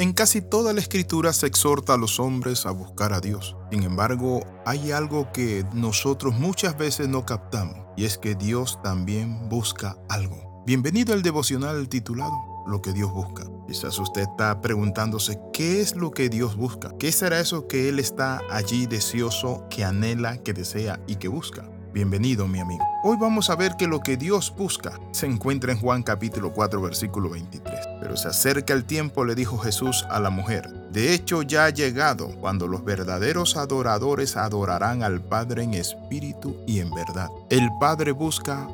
En casi toda la escritura se exhorta a los hombres a buscar a Dios. Sin embargo, hay algo que nosotros muchas veces no captamos, y es que Dios también busca algo. Bienvenido al devocional titulado Lo que Dios busca. Quizás usted está preguntándose qué es lo que Dios busca. ¿Qué será eso que Él está allí deseoso, que anhela, que desea y que busca? Bienvenido mi amigo. Hoy vamos a ver que lo que Dios busca se encuentra en Juan capítulo 4 versículo 23. Pero se acerca el tiempo, le dijo Jesús a la mujer. De hecho ya ha llegado cuando los verdaderos adoradores adorarán al Padre en espíritu y en verdad. El Padre busca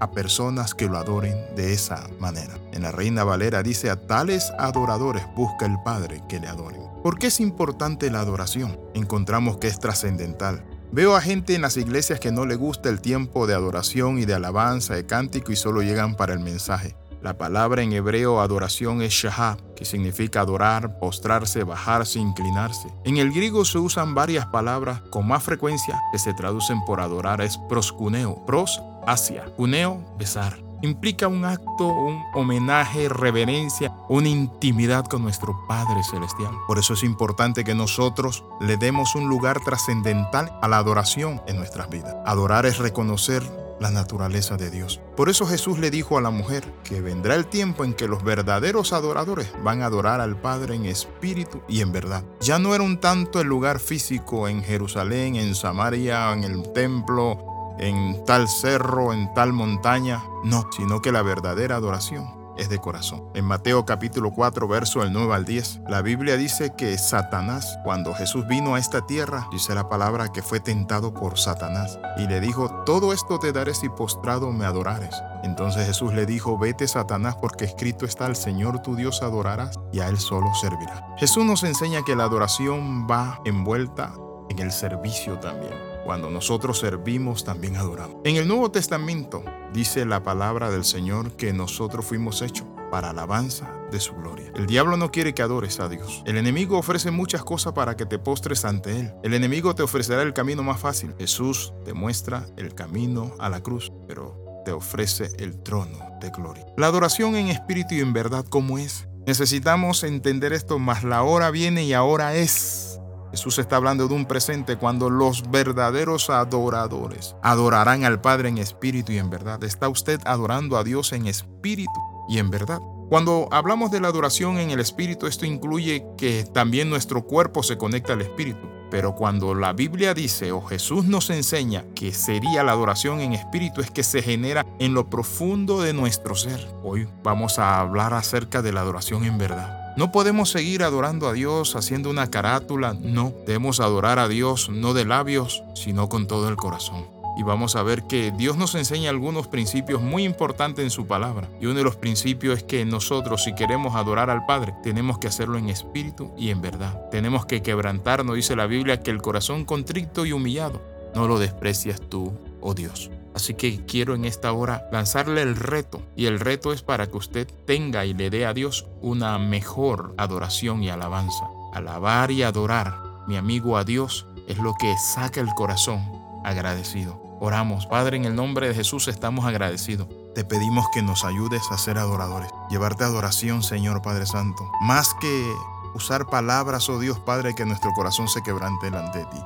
a personas que lo adoren de esa manera. En la Reina Valera dice, a tales adoradores busca el Padre que le adoren. ¿Por qué es importante la adoración? Encontramos que es trascendental. Veo a gente en las iglesias que no le gusta el tiempo de adoración y de alabanza, de cántico y solo llegan para el mensaje. La palabra en hebreo adoración es shahab, que significa adorar, postrarse, bajarse, inclinarse. En el griego se usan varias palabras con más frecuencia que se traducen por adorar es proscuneo, pros, hacia, cuneo, besar implica un acto, un homenaje, reverencia, una intimidad con nuestro Padre Celestial. Por eso es importante que nosotros le demos un lugar trascendental a la adoración en nuestras vidas. Adorar es reconocer la naturaleza de Dios. Por eso Jesús le dijo a la mujer que vendrá el tiempo en que los verdaderos adoradores van a adorar al Padre en espíritu y en verdad. Ya no era un tanto el lugar físico en Jerusalén, en Samaria, en el templo, en tal cerro, en tal montaña. No, sino que la verdadera adoración es de corazón. En Mateo capítulo 4, verso del 9 al 10, la Biblia dice que Satanás, cuando Jesús vino a esta tierra, dice la palabra que fue tentado por Satanás y le dijo, todo esto te daré si postrado me adorares. Entonces Jesús le dijo, vete Satanás porque escrito está, al Señor tu Dios adorarás y a Él solo servirá. Jesús nos enseña que la adoración va envuelta en el servicio también. Cuando nosotros servimos, también adoramos. En el Nuevo Testamento dice la palabra del Señor que nosotros fuimos hechos para alabanza de su gloria. El diablo no quiere que adores a Dios. El enemigo ofrece muchas cosas para que te postres ante Él. El enemigo te ofrecerá el camino más fácil. Jesús te muestra el camino a la cruz, pero te ofrece el trono de gloria. La adoración en espíritu y en verdad, ¿cómo es? Necesitamos entender esto, más la hora viene y ahora es Jesús está hablando de un presente cuando los verdaderos adoradores adorarán al Padre en espíritu y en verdad. ¿Está usted adorando a Dios en espíritu y en verdad? Cuando hablamos de la adoración en el espíritu, esto incluye que también nuestro cuerpo se conecta al espíritu. Pero cuando la Biblia dice o Jesús nos enseña que sería la adoración en espíritu, es que se genera en lo profundo de nuestro ser. Hoy vamos a hablar acerca de la adoración en verdad. No podemos seguir adorando a Dios haciendo una carátula, no. Debemos adorar a Dios no de labios, sino con todo el corazón. Y vamos a ver que Dios nos enseña algunos principios muy importantes en su palabra. Y uno de los principios es que nosotros, si queremos adorar al Padre, tenemos que hacerlo en espíritu y en verdad. Tenemos que quebrantarnos, dice la Biblia, que el corazón contrito y humillado no lo desprecias tú, oh Dios. Así que quiero en esta hora lanzarle el reto. Y el reto es para que usted tenga y le dé a Dios una mejor adoración y alabanza. Alabar y adorar, mi amigo, a Dios es lo que saca el corazón agradecido. Oramos, Padre, en el nombre de Jesús estamos agradecidos. Te pedimos que nos ayudes a ser adoradores. Llevarte adoración, Señor Padre Santo. Más que usar palabras, oh Dios Padre, que nuestro corazón se quebrante delante de ti.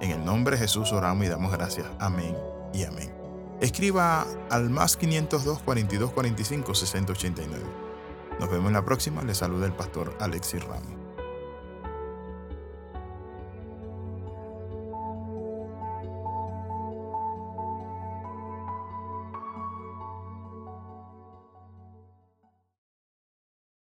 En el nombre de Jesús oramos y damos gracias. Amén y amén. Escriba al más 502 42 45 60 89. Nos vemos en la próxima. Le saluda el pastor Alexis Ramos.